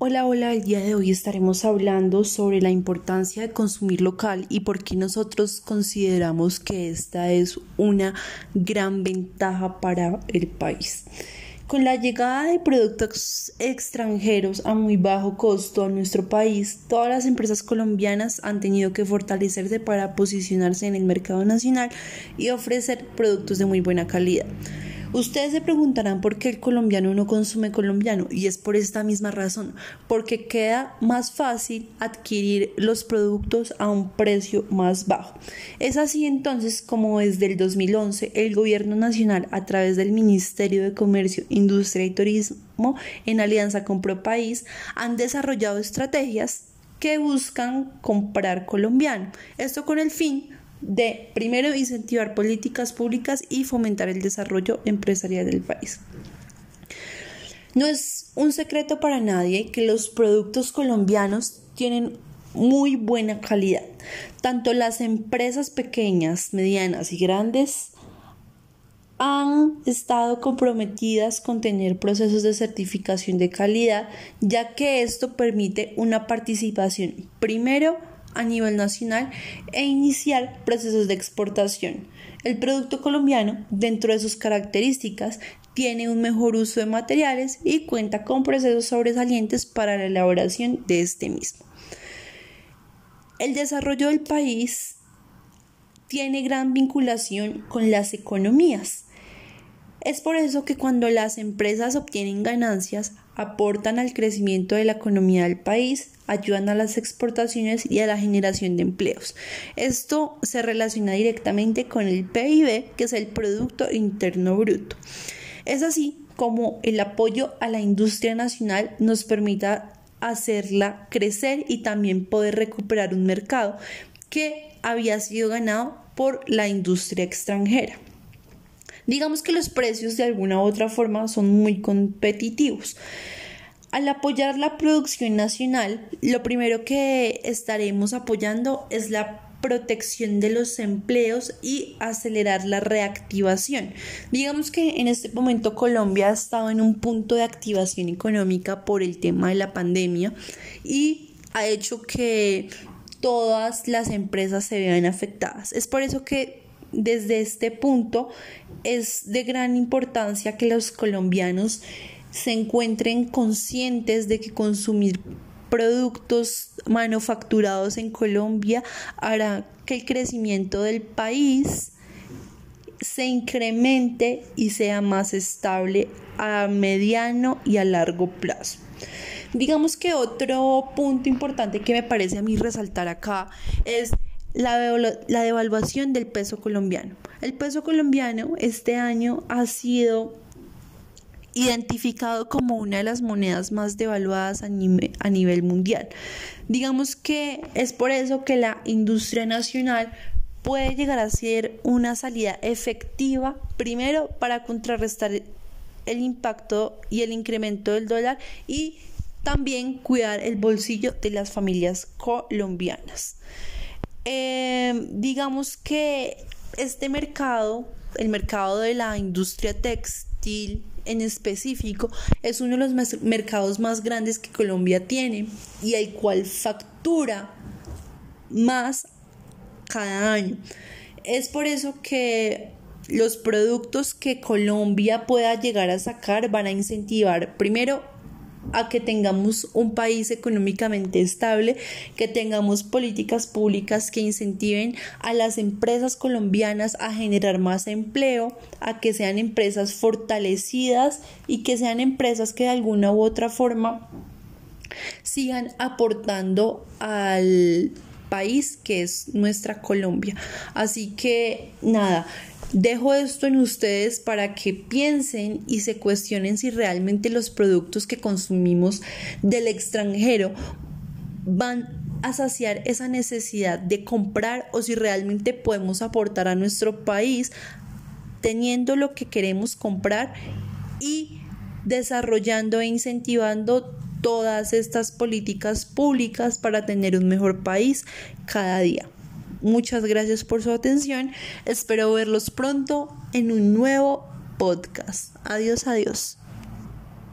Hola, hola, el día de hoy estaremos hablando sobre la importancia de consumir local y por qué nosotros consideramos que esta es una gran ventaja para el país. Con la llegada de productos extranjeros a muy bajo costo a nuestro país, todas las empresas colombianas han tenido que fortalecerse para posicionarse en el mercado nacional y ofrecer productos de muy buena calidad. Ustedes se preguntarán por qué el colombiano no consume colombiano y es por esta misma razón, porque queda más fácil adquirir los productos a un precio más bajo. Es así entonces como desde el 2011 el gobierno nacional a través del Ministerio de Comercio, Industria y Turismo en alianza con ProPaís han desarrollado estrategias que buscan comprar colombiano. Esto con el fin de, primero, incentivar políticas públicas y fomentar el desarrollo empresarial del país. No es un secreto para nadie que los productos colombianos tienen muy buena calidad. Tanto las empresas pequeñas, medianas y grandes han estado comprometidas con tener procesos de certificación de calidad, ya que esto permite una participación primero a nivel nacional e iniciar procesos de exportación. El producto colombiano, dentro de sus características, tiene un mejor uso de materiales y cuenta con procesos sobresalientes para la elaboración de este mismo. El desarrollo del país tiene gran vinculación con las economías. Es por eso que cuando las empresas obtienen ganancias, aportan al crecimiento de la economía del país, ayudan a las exportaciones y a la generación de empleos. Esto se relaciona directamente con el PIB, que es el Producto Interno Bruto. Es así como el apoyo a la industria nacional nos permita hacerla crecer y también poder recuperar un mercado que había sido ganado por la industria extranjera. Digamos que los precios de alguna u otra forma son muy competitivos. Al apoyar la producción nacional, lo primero que estaremos apoyando es la protección de los empleos y acelerar la reactivación. Digamos que en este momento Colombia ha estado en un punto de activación económica por el tema de la pandemia y ha hecho que todas las empresas se vean afectadas. Es por eso que desde este punto es de gran importancia que los colombianos se encuentren conscientes de que consumir productos manufacturados en Colombia hará que el crecimiento del país se incremente y sea más estable a mediano y a largo plazo. Digamos que otro punto importante que me parece a mí resaltar acá es la, devaluación del peso colombiano. El peso colombiano este año ha sido identificado como una de las monedas más devaluadas a, a, nivel mundial. Digamos que es por eso que la industria nacional puede llegar a ser una salida efectiva, primero para contrarrestar el impacto y el incremento del dólar y también cuidar el bolsillo de las familias colombianas. Em, digamos que este mercado, el mercado de la industria textil en específico, es uno de los mercados más grandes que Colombia tiene y el cual factura más cada año. Es por eso que los productos que Colombia pueda llegar a sacar van a incentivar primero a que tengamos un país económicamente estable, que tengamos políticas públicas que incentiven a las empresas colombianas a generar más empleo, a que sean empresas fortalecidas y que sean empresas que de alguna u otra forma sigan aportando al país que es nuestra Colombia. Así que nada, Dejo esto en ustedes para que piensen y se cuestionen si realmente los productos que consumimos del extranjero van a saciar esa necesidad de comprar o si realmente podemos aportar a nuestro país teniendo lo que queremos comprar y desarrollando e incentivando todas estas políticas públicas para tener un mejor país cada día. Muchas gracias por su atención. Espero verlos pronto en un nuevo podcast. Adiós, adiós.